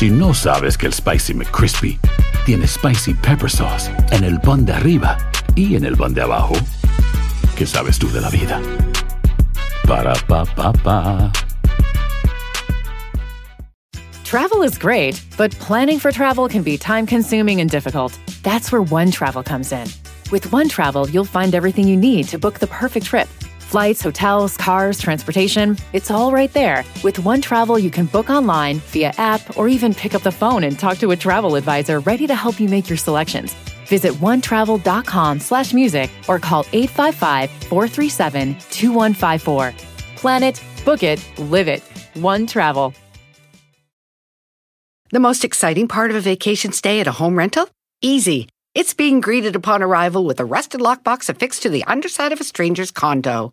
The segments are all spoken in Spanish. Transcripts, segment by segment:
Si no sabes que el Spicy McCrispy tiene Spicy Pepper Sauce en el pan de arriba y en el pan de abajo, ¿qué sabes tú de la vida? Para, pa, pa, pa. Travel is great, but planning for travel can be time consuming and difficult. That's where One Travel comes in. With One Travel, you'll find everything you need to book the perfect trip flights, hotels, cars, transportation. It's all right there. With One Travel, you can book online, via app, or even pick up the phone and talk to a travel advisor ready to help you make your selections. Visit onetravel.com slash music or call 855-437-2154. Plan it, book it, live it. One Travel. The most exciting part of a vacation stay at a home rental? Easy. It's being greeted upon arrival with a rusted lockbox affixed to the underside of a stranger's condo.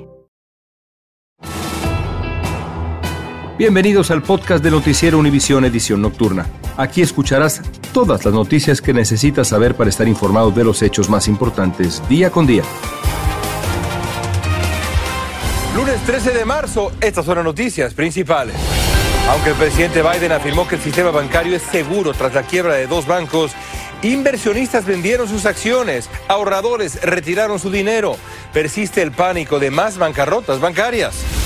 Bienvenidos al podcast de Noticiero Univisión Edición Nocturna. Aquí escucharás todas las noticias que necesitas saber para estar informado de los hechos más importantes día con día. Lunes 13 de marzo, estas son las noticias principales. Aunque el presidente Biden afirmó que el sistema bancario es seguro tras la quiebra de dos bancos, inversionistas vendieron sus acciones, ahorradores retiraron su dinero, persiste el pánico de más bancarrotas bancarias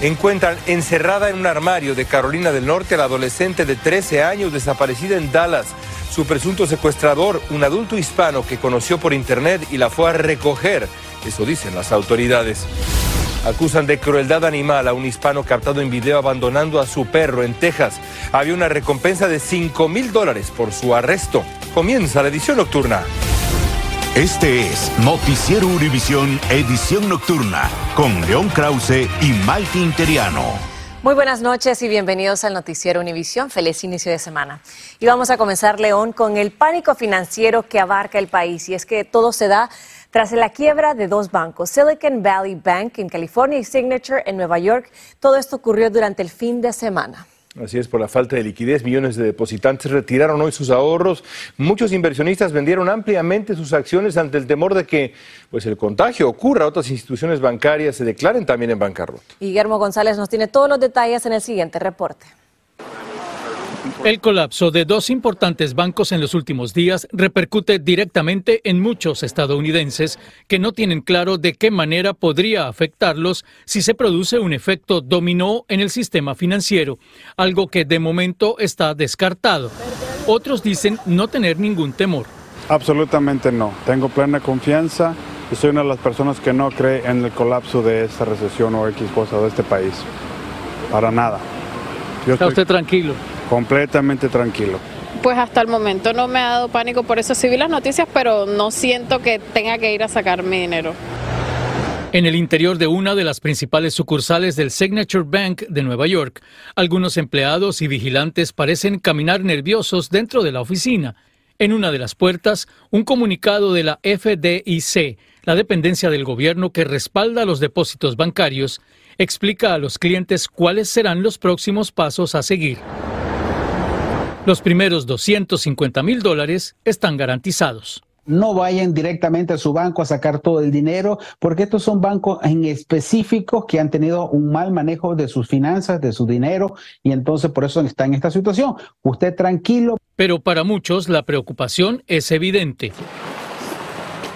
encuentran encerrada en un armario de Carolina del Norte a la adolescente de 13 años desaparecida en Dallas. Su presunto secuestrador, un adulto hispano que conoció por internet y la fue a recoger. Eso dicen las autoridades. Acusan de crueldad animal a un hispano captado en video abandonando a su perro en Texas. Había una recompensa de 5 mil dólares por su arresto. Comienza la edición nocturna. Este es Noticiero Univisión Edición Nocturna con León Krause y Mike Interiano. Muy buenas noches y bienvenidos al Noticiero Univisión. Feliz inicio de semana. Y vamos a comenzar, León, con el pánico financiero que abarca el país. Y es que todo se da tras la quiebra de dos bancos, Silicon Valley Bank en California y Signature en Nueva York. Todo esto ocurrió durante el fin de semana. Así es, por la falta de liquidez, millones de depositantes retiraron hoy sus ahorros. Muchos inversionistas vendieron ampliamente sus acciones ante el temor de que pues, el contagio ocurra, otras instituciones bancarias se declaren también en bancarrota. Guillermo González nos tiene todos los detalles en el siguiente reporte. El colapso de dos importantes bancos en los últimos días repercute directamente en muchos estadounidenses que no tienen claro de qué manera podría afectarlos si se produce un efecto dominó en el sistema financiero, algo que de momento está descartado. Otros dicen no tener ningún temor. Absolutamente no. Tengo plena confianza y soy una de las personas que no cree en el colapso de esta recesión o X cosa de este país. Para nada. ¿Está usted tranquilo? completamente tranquilo. Pues hasta el momento no me ha dado pánico por eso. Sí vi las noticias, pero no siento que tenga que ir a sacar mi dinero. En el interior de una de las principales sucursales del Signature Bank de Nueva York, algunos empleados y vigilantes parecen caminar nerviosos dentro de la oficina. En una de las puertas, un comunicado de la FDIC, la dependencia del gobierno que respalda los depósitos bancarios, explica a los clientes cuáles serán los próximos pasos a seguir. Los primeros 250 mil dólares están garantizados. No vayan directamente a su banco a sacar todo el dinero, porque estos son bancos en específicos que han tenido un mal manejo de sus finanzas, de su dinero, y entonces por eso está en esta situación. Usted tranquilo. Pero para muchos la preocupación es evidente.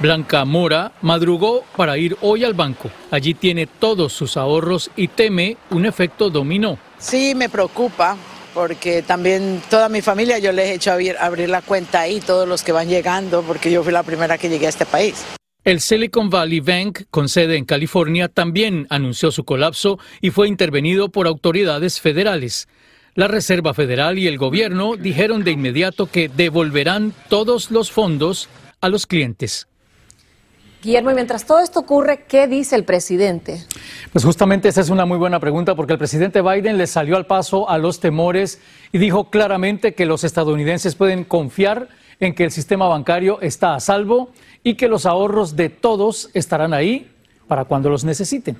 Blanca Mora madrugó para ir hoy al banco. Allí tiene todos sus ahorros y teme un efecto dominó. Sí, me preocupa porque también toda mi familia yo les he hecho abrir, abrir la cuenta ahí, todos los que van llegando, porque yo fui la primera que llegué a este país. El Silicon Valley Bank, con sede en California, también anunció su colapso y fue intervenido por autoridades federales. La Reserva Federal y el gobierno dijeron de inmediato que devolverán todos los fondos a los clientes. Guillermo, y mientras todo esto ocurre, ¿qué dice el presidente? Pues justamente esa es una muy buena pregunta porque el presidente Biden le salió al paso a los temores y dijo claramente que los estadounidenses pueden confiar en que el sistema bancario está a salvo y que los ahorros de todos estarán ahí para cuando los necesiten.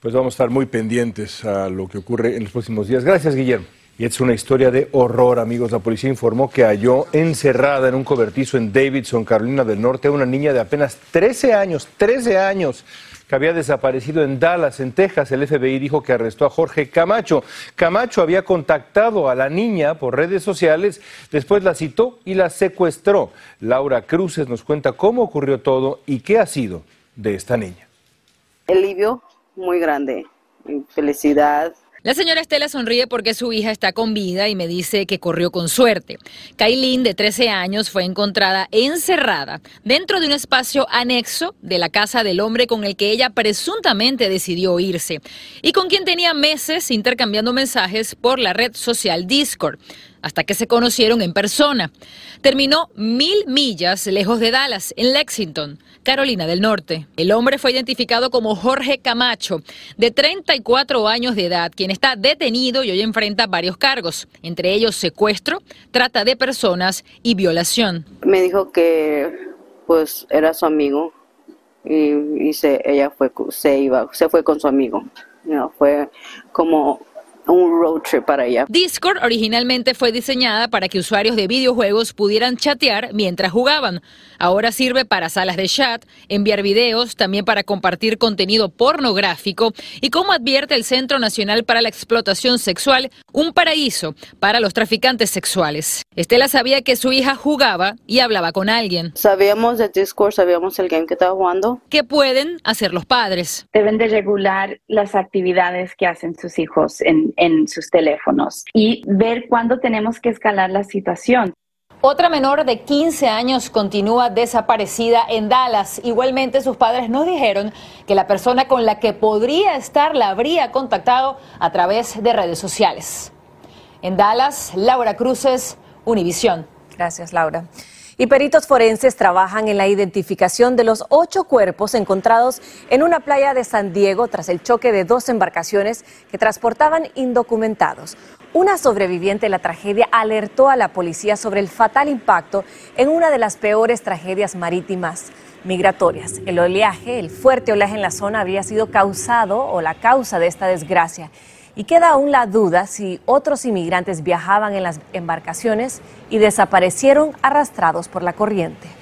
Pues vamos a estar muy pendientes a lo que ocurre en los próximos días. Gracias, Guillermo. Y es una historia de horror, amigos. La policía informó que halló encerrada en un cobertizo en Davidson, Carolina del Norte, a una niña de apenas 13 años, 13 años, que había desaparecido en Dallas, en Texas. El FBI dijo que arrestó a Jorge Camacho. Camacho había contactado a la niña por redes sociales, después la citó y la secuestró. Laura Cruces nos cuenta cómo ocurrió todo y qué ha sido de esta niña. El alivio muy grande, felicidad, la señora Estela sonríe porque su hija está con vida y me dice que corrió con suerte. Kailin, de 13 años, fue encontrada encerrada dentro de un espacio anexo de la casa del hombre con el que ella presuntamente decidió irse y con quien tenía meses intercambiando mensajes por la red social Discord hasta que se conocieron en persona. Terminó mil millas lejos de Dallas, en Lexington, Carolina del Norte. El hombre fue identificado como Jorge Camacho, de 34 años de edad, quien está detenido y hoy enfrenta varios cargos, entre ellos secuestro, trata de personas y violación. Me dijo que pues era su amigo y, se, ella fue, se iba, se fue con su amigo. fue como un road trip para ella. Discord originalmente fue diseñada para que usuarios de videojuegos pudieran chatear mientras jugaban. Ahora sirve para salas de chat, enviar videos, también para compartir contenido pornográfico y como advierte el Centro Nacional para la Explotación Sexual, un paraíso para los traficantes sexuales. Estela sabía que su hija jugaba y hablaba con alguien. Sabíamos de Discord, sabíamos el game que estaba jugando. ¿Qué pueden hacer los padres? Deben de regular las actividades que hacen sus hijos en, en sus teléfonos y ver cuándo tenemos que escalar la situación. Otra menor de 15 años continúa desaparecida en Dallas. Igualmente, sus padres nos dijeron que la persona con la que podría estar la habría contactado a través de redes sociales. En Dallas, Laura Cruces, Univisión. Gracias, Laura. Y peritos forenses trabajan en la identificación de los ocho cuerpos encontrados en una playa de San Diego tras el choque de dos embarcaciones que transportaban indocumentados. Una sobreviviente de la tragedia alertó a la policía sobre el fatal impacto en una de las peores tragedias marítimas migratorias. El oleaje, el fuerte oleaje en la zona había sido causado o la causa de esta desgracia. Y queda aún la duda si otros inmigrantes viajaban en las embarcaciones y desaparecieron arrastrados por la corriente.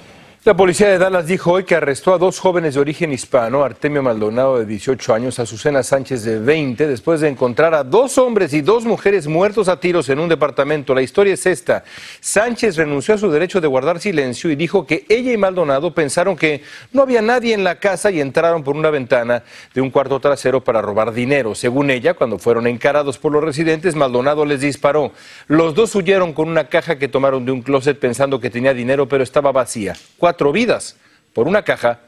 La policía de Dallas dijo hoy que arrestó a dos jóvenes de origen hispano, Artemio Maldonado de 18 años, Azucena Sánchez de 20, después de encontrar a dos hombres y dos mujeres muertos a tiros en un departamento. La historia es esta. Sánchez renunció a su derecho de guardar silencio y dijo que ella y Maldonado pensaron que no había nadie en la casa y entraron por una ventana de un cuarto trasero para robar dinero. Según ella, cuando fueron encarados por los residentes, Maldonado les disparó. Los dos huyeron con una caja que tomaron de un closet pensando que tenía dinero, pero estaba vacía vidas por una caja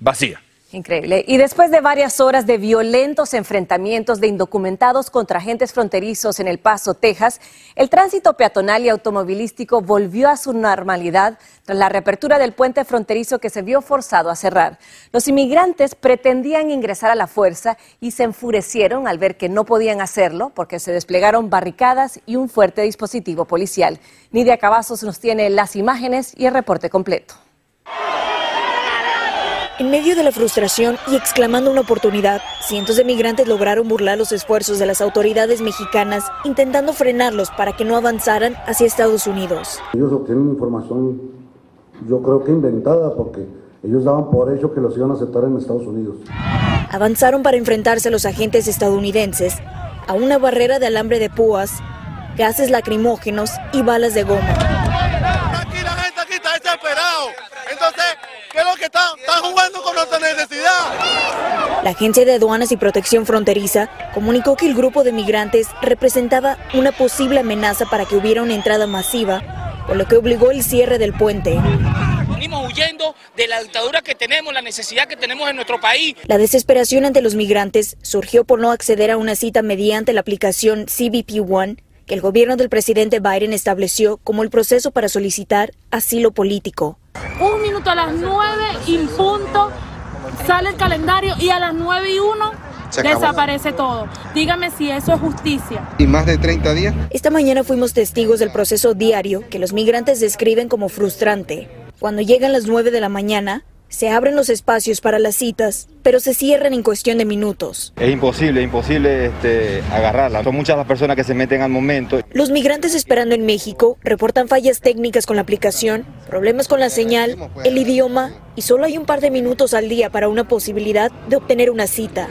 vacía. Increíble. Y después de varias horas de violentos enfrentamientos de indocumentados contra agentes fronterizos en El Paso, Texas, el tránsito peatonal y automovilístico volvió a su normalidad tras la reapertura del puente fronterizo que se vio forzado a cerrar. Los inmigrantes pretendían ingresar a la fuerza y se enfurecieron al ver que no podían hacerlo porque se desplegaron barricadas y un fuerte dispositivo policial. Nidia Cavazos nos tiene las imágenes y el reporte completo. En medio de la frustración y exclamando una oportunidad, cientos de migrantes lograron burlar los esfuerzos de las autoridades mexicanas intentando frenarlos para que no avanzaran hacia Estados Unidos. Ellos obtienen información, yo creo que inventada, porque ellos daban por hecho que los iban a aceptar en Estados Unidos. Avanzaron para enfrentarse a los agentes estadounidenses a una barrera de alambre de púas, gases lacrimógenos y balas de goma. Aquí la gente aquí está desesperado. Entonces, ¿Qué es lo que están? Están jugando con nuestra necesidad. La Agencia de Aduanas y Protección Fronteriza comunicó que el grupo de migrantes representaba una posible amenaza para que hubiera una entrada masiva, por lo que obligó el cierre del puente. Venimos huyendo de la dictadura que tenemos, la necesidad que tenemos en nuestro país. La desesperación ante los migrantes surgió por no acceder a una cita mediante la aplicación CBP One que el gobierno del presidente Biden estableció como el proceso para solicitar asilo político. Un minuto a las nueve y punto sale el calendario y a las nueve y uno desaparece todo. Dígame si eso es justicia. ¿Y más de 30 días? Esta mañana fuimos testigos del proceso diario que los migrantes describen como frustrante. Cuando llegan las 9 de la mañana, Se abren los espacios para las citas, pero se cierran en cuestión de minutos. Es imposible, imposible este, agarrarla. Son muchas las personas que se meten al momento. Los migrantes esperando en México reportan fallas técnicas con la aplicación, problemas con la señal, el idioma y solo hay un par de minutos al día para una posibilidad de obtener una cita.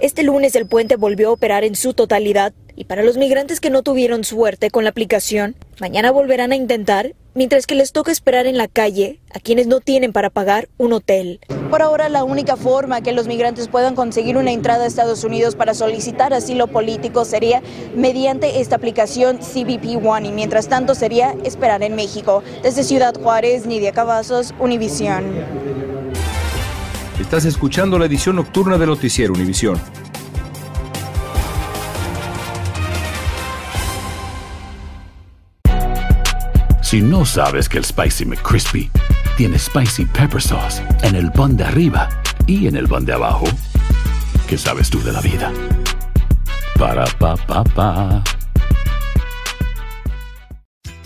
Este lunes el puente volvió a operar en su totalidad y para los migrantes que no tuvieron suerte con la aplicación, mañana volverán a intentar, mientras que les toca esperar en la calle a quienes no tienen para pagar un hotel. Por ahora, la única forma que los migrantes puedan conseguir una entrada a Estados Unidos para solicitar asilo político sería mediante esta aplicación CBP One y mientras tanto sería esperar en México. Desde Ciudad Juárez, Nidia Cavazos, Univisión. Estás escuchando la edición nocturna de Noticiero Univisión. Si no sabes que el Spicy McCrispy tiene Spicy Pepper Sauce en el pan de arriba y en el pan de abajo, ¿qué sabes tú de la vida? Para, pa, pa, pa.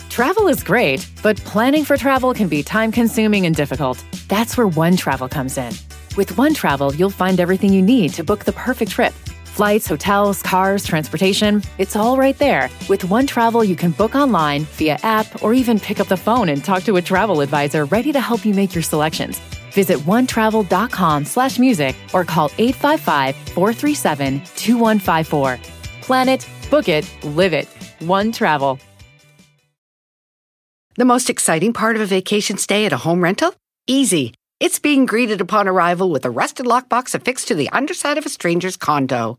Travel is great, but planning for travel can be time consuming and difficult. That's where One Travel comes in. With One Travel, you'll find everything you need to book the perfect trip. Flights, hotels, cars, transportation, it's all right there. With One Travel, you can book online, via app, or even pick up the phone and talk to a travel advisor ready to help you make your selections. Visit onetravel.com slash music or call 855-437-2154. Plan it, book it, live it. One Travel. The most exciting part of a vacation stay at a home rental? Easy. It's being greeted upon arrival with a rusted lockbox affixed to the underside of a stranger's condo.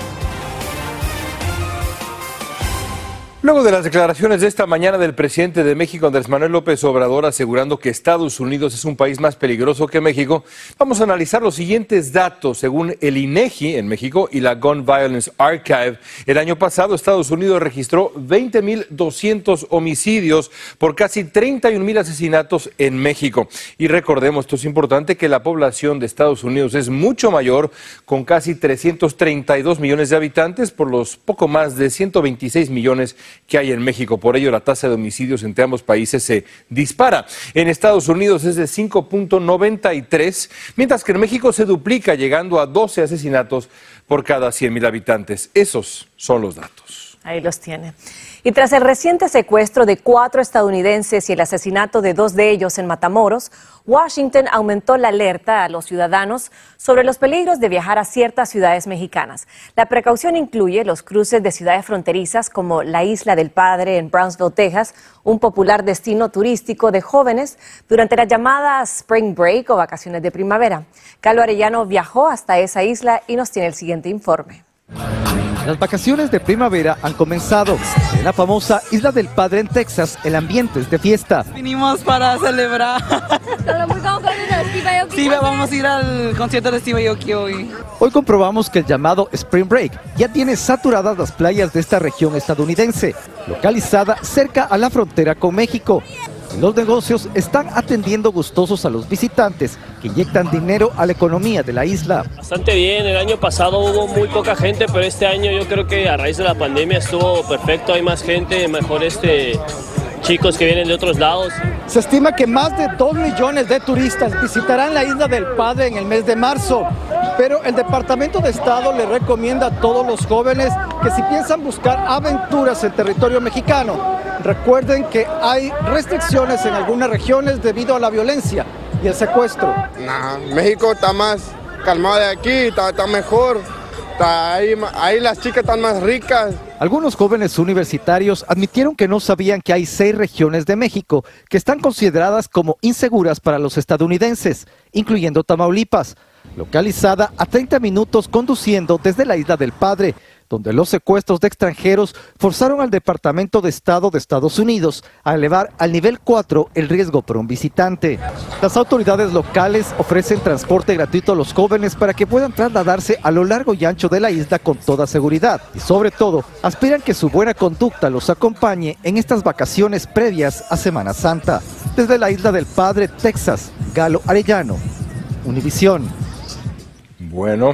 Luego de las declaraciones de esta mañana del presidente de México, Andrés Manuel López Obrador, asegurando que Estados Unidos es un país más peligroso que México, vamos a analizar los siguientes datos. Según el INEGI en México y la Gun Violence Archive, el año pasado Estados Unidos registró 20.200 homicidios por casi 31.000 asesinatos en México. Y recordemos, esto es importante, que la población de Estados Unidos es mucho mayor, con casi 332 millones de habitantes por los poco más de 126 millones que hay en México. Por ello, la tasa de homicidios entre ambos países se dispara. En Estados Unidos es de 5.93, mientras que en México se duplica, llegando a 12 asesinatos por cada 100 mil habitantes. Esos son los datos. Ahí los tiene. Y tras el reciente secuestro de cuatro estadounidenses y el asesinato de dos de ellos en Matamoros, Washington aumentó la alerta a los ciudadanos sobre los peligros de viajar a ciertas ciudades mexicanas. La precaución incluye los cruces de ciudades fronterizas como la Isla del Padre en Brownsville, Texas, un popular destino turístico de jóvenes durante la llamada Spring Break o vacaciones de primavera. Carlos Arellano viajó hasta esa isla y nos tiene el siguiente informe. Las vacaciones de primavera han comenzado. En la famosa Isla del Padre en Texas, el ambiente es de fiesta. Vinimos para celebrar. Sí, vamos a ir al concierto de Steve Aoki hoy. Hoy comprobamos que el llamado Spring Break ya tiene saturadas las playas de esta región estadounidense, localizada cerca a la frontera con México. Los negocios están atendiendo gustosos a los visitantes que inyectan dinero a la economía de la isla. Bastante bien, el año pasado hubo muy poca gente, pero este año yo creo que a raíz de la pandemia estuvo perfecto, hay más gente, mejor este chicos que vienen de otros lados. Se estima que más de 2 millones de turistas visitarán la isla del Padre en el mes de marzo, pero el Departamento de Estado le recomienda a todos los jóvenes que si piensan buscar aventuras en territorio mexicano, recuerden que hay restricciones en algunas regiones debido a la violencia y el secuestro. Nah, México está más calmado de aquí, está, está mejor. Está ahí, ahí las chicas están más ricas. Algunos jóvenes universitarios admitieron que no sabían que hay seis regiones de México que están consideradas como inseguras para los estadounidenses, incluyendo Tamaulipas, localizada a 30 minutos conduciendo desde la isla del Padre, donde los secuestros de extranjeros forzaron al Departamento de Estado de Estados Unidos a elevar al nivel 4 el riesgo por un visitante. Las autoridades locales ofrecen transporte gratuito a los jóvenes para que puedan trasladarse a lo largo y ancho de la isla con toda seguridad y sobre todo aspiran que su buena conducta los acompañe en estas vacaciones previas a Semana Santa. Desde la isla del Padre, Texas, Galo Arellano, Univisión. Bueno.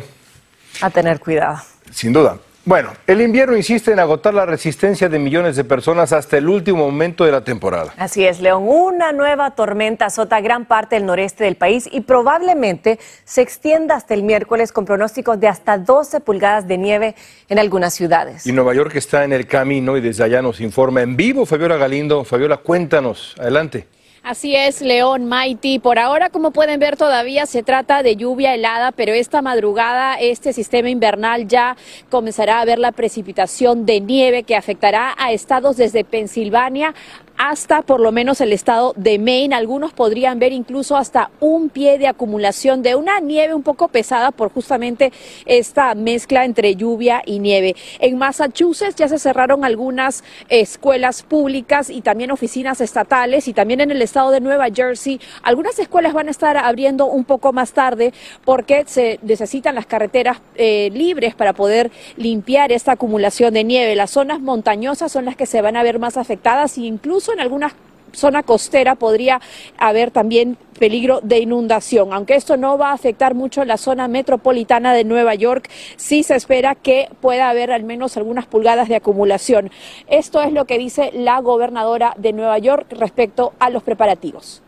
A tener cuidado. Sin duda. Bueno, el invierno insiste en agotar la resistencia de millones de personas hasta el último momento de la temporada. Así es, León. Una nueva tormenta azota gran parte del noreste del país y probablemente se extienda hasta el miércoles con pronósticos de hasta 12 pulgadas de nieve en algunas ciudades. Y Nueva York está en el camino y desde allá nos informa en vivo Fabiola Galindo. Fabiola, cuéntanos. Adelante. Así es, León, Mighty. Por ahora, como pueden ver, todavía se trata de lluvia helada, pero esta madrugada este sistema invernal ya comenzará a ver la precipitación de nieve que afectará a estados desde Pensilvania hasta por lo menos el estado de Maine. Algunos podrían ver incluso hasta un pie de acumulación de una nieve un poco pesada por justamente esta mezcla entre lluvia y nieve. En Massachusetts ya se cerraron algunas escuelas públicas y también oficinas estatales y también en el estado de Nueva Jersey algunas escuelas van a estar abriendo un poco más tarde porque se necesitan las carreteras eh, libres para poder limpiar esta acumulación de nieve. Las zonas montañosas son las que se van a ver más afectadas e incluso en algunas zona costera podría haber también peligro de inundación. Aunque esto no va a afectar mucho la zona metropolitana de Nueva York, sí se espera que pueda haber al menos algunas pulgadas de acumulación. Esto es lo que dice la gobernadora de Nueva York respecto a los preparativos.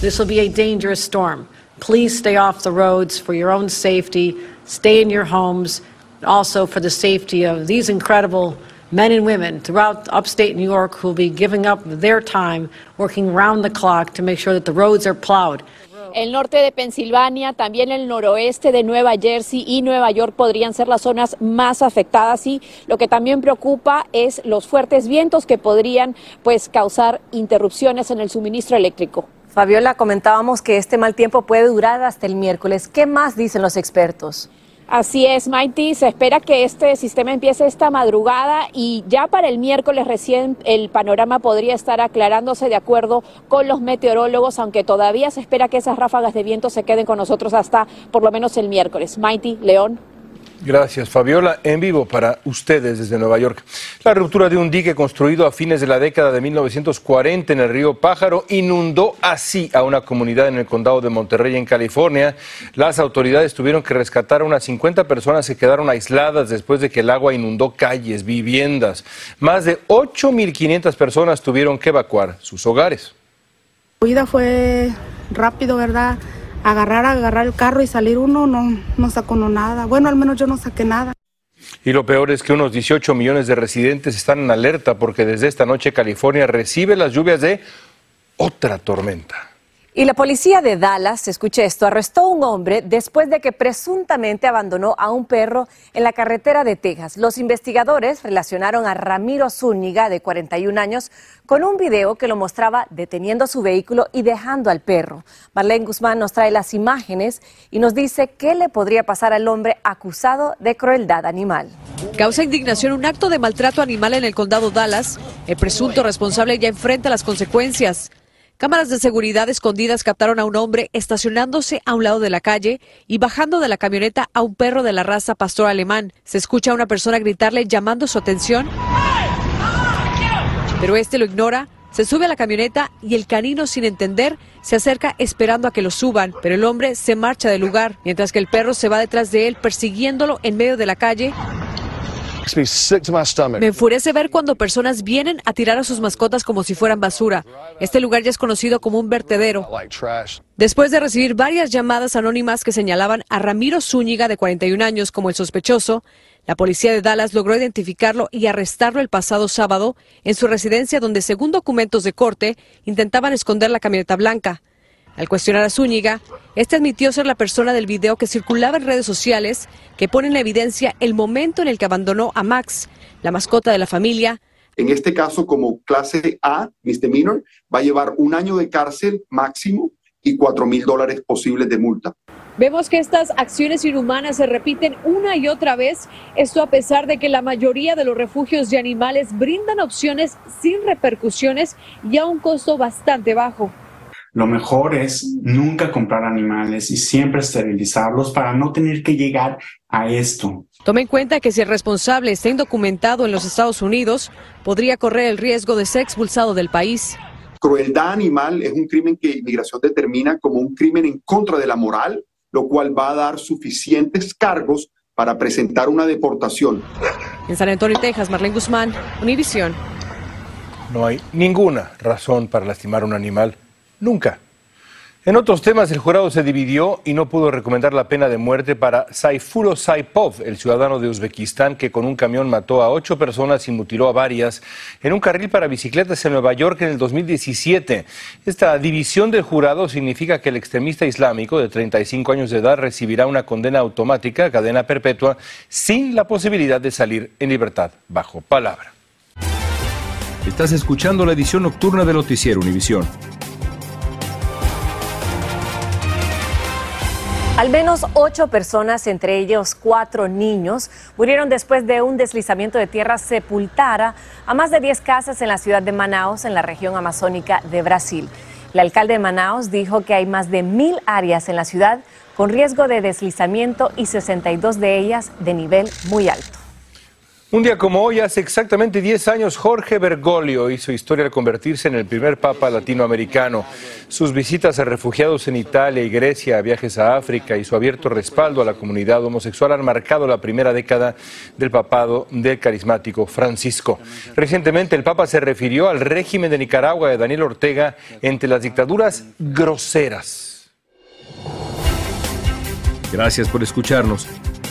This will be a dangerous storm. Please stay off the roads for your own safety. Stay in your homes. Also for the safety of these incredible men and women throughout upstate New York who will be giving up their time working round the clock to make sure that the roads are plowed. El norte de Pensilvania, también el noroeste de Nueva Jersey y Nueva York podrían ser las zonas más afectadas y lo que también preocupa es los fuertes vientos que podrían pues causar interrupciones en el suministro eléctrico. Fabiola, comentábamos que este mal tiempo puede durar hasta el miércoles. ¿Qué más dicen los expertos? Así es, Mighty. Se espera que este sistema empiece esta madrugada y ya para el miércoles recién el panorama podría estar aclarándose de acuerdo con los meteorólogos, aunque todavía se espera que esas ráfagas de viento se queden con nosotros hasta por lo menos el miércoles. Mighty, León. Gracias, Fabiola. En vivo para ustedes desde Nueva York. La ruptura de un dique construido a fines de la década de 1940 en el río Pájaro inundó así a una comunidad en el condado de Monterrey, en California. Las autoridades tuvieron que rescatar a unas 50 personas que quedaron aisladas después de que el agua inundó calles, viviendas. Más de 8.500 personas tuvieron que evacuar sus hogares. La huida fue rápido, ¿verdad? Agarrar, agarrar el carro y salir uno, no, no sacó nada. Bueno, al menos yo no saqué nada. Y lo peor es que unos 18 millones de residentes están en alerta porque desde esta noche California recibe las lluvias de otra tormenta. Y la policía de Dallas, escuche esto, arrestó a un hombre después de que presuntamente abandonó a un perro en la carretera de Texas. Los investigadores relacionaron a Ramiro Zúñiga, de 41 años, con un video que lo mostraba deteniendo su vehículo y dejando al perro. Marlene Guzmán nos trae las imágenes y nos dice qué le podría pasar al hombre acusado de crueldad animal. Causa indignación un acto de maltrato animal en el condado Dallas. El presunto responsable ya enfrenta las consecuencias. Cámaras de seguridad escondidas captaron a un hombre estacionándose a un lado de la calle y bajando de la camioneta a un perro de la raza pastor alemán. Se escucha a una persona gritarle llamando su atención, pero este lo ignora. Se sube a la camioneta y el canino, sin entender, se acerca esperando a que lo suban, pero el hombre se marcha del lugar, mientras que el perro se va detrás de él persiguiéndolo en medio de la calle me enfurece ver cuando personas vienen a tirar a sus mascotas como si fueran basura. Este lugar ya es conocido como un vertedero. Después de recibir varias llamadas anónimas que señalaban a Ramiro Zúñiga, de 41 años, como el sospechoso, la policía de Dallas logró identificarlo y arrestarlo el pasado sábado en su residencia donde, según documentos de corte, intentaban esconder la camioneta blanca. Al cuestionar a Zúñiga, este admitió ser la persona del video que circulaba en redes sociales que pone en evidencia el momento en el que abandonó a Max, la mascota de la familia. En este caso, como clase A, misdemeanor, va a llevar un año de cárcel máximo y 4 mil dólares posibles de multa. Vemos que estas acciones inhumanas se repiten una y otra vez, esto a pesar de que la mayoría de los refugios de animales brindan opciones sin repercusiones y a un costo bastante bajo. Lo mejor es nunca comprar animales y siempre esterilizarlos para no tener que llegar a esto. Tome en cuenta que si el responsable está indocumentado en los Estados Unidos, podría correr el riesgo de ser expulsado del país. Crueldad animal es un crimen que inmigración determina como un crimen en contra de la moral lo cual va a dar suficientes cargos para presentar una deportación. En San Antonio, Texas, Marlene Guzmán, Univisión. No hay ninguna razón para lastimar a un animal, nunca. En otros temas, el jurado se dividió y no pudo recomendar la pena de muerte para Saifulo Saipov, el ciudadano de Uzbekistán que con un camión mató a ocho personas y mutiló a varias en un carril para bicicletas en Nueva York en el 2017. Esta división del jurado significa que el extremista islámico de 35 años de edad recibirá una condena automática, cadena perpetua, sin la posibilidad de salir en libertad bajo palabra. Estás escuchando la edición nocturna de Noticiero Univisión. Al menos ocho personas, entre ellos cuatro niños, murieron después de un deslizamiento de tierra sepultara a más de diez casas en la ciudad de Manaus, en la región amazónica de Brasil. El alcalde de Manaus dijo que hay más de mil áreas en la ciudad con riesgo de deslizamiento y 62 de ellas de nivel muy alto. Un día como hoy, hace exactamente 10 años, Jorge Bergoglio hizo historia al convertirse en el primer papa latinoamericano. Sus visitas a refugiados en Italia y Grecia, viajes a África y su abierto respaldo a la comunidad homosexual han marcado la primera década del papado del carismático Francisco. Recientemente, el papa se refirió al régimen de Nicaragua de Daniel Ortega entre las dictaduras groseras. Gracias por escucharnos.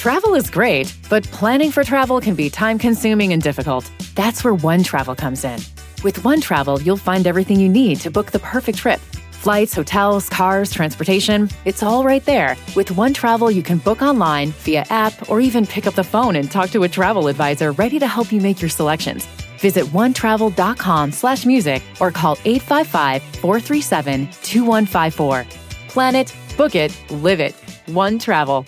Travel is great, but planning for travel can be time consuming and difficult. That's where One Travel comes in. With One Travel, you'll find everything you need to book the perfect trip. Flights, hotels, cars, transportation, it's all right there. With One Travel, you can book online, via app, or even pick up the phone and talk to a travel advisor ready to help you make your selections. Visit onetravel.com slash music or call 855-437-2154. Plan it, book it, live it. One Travel.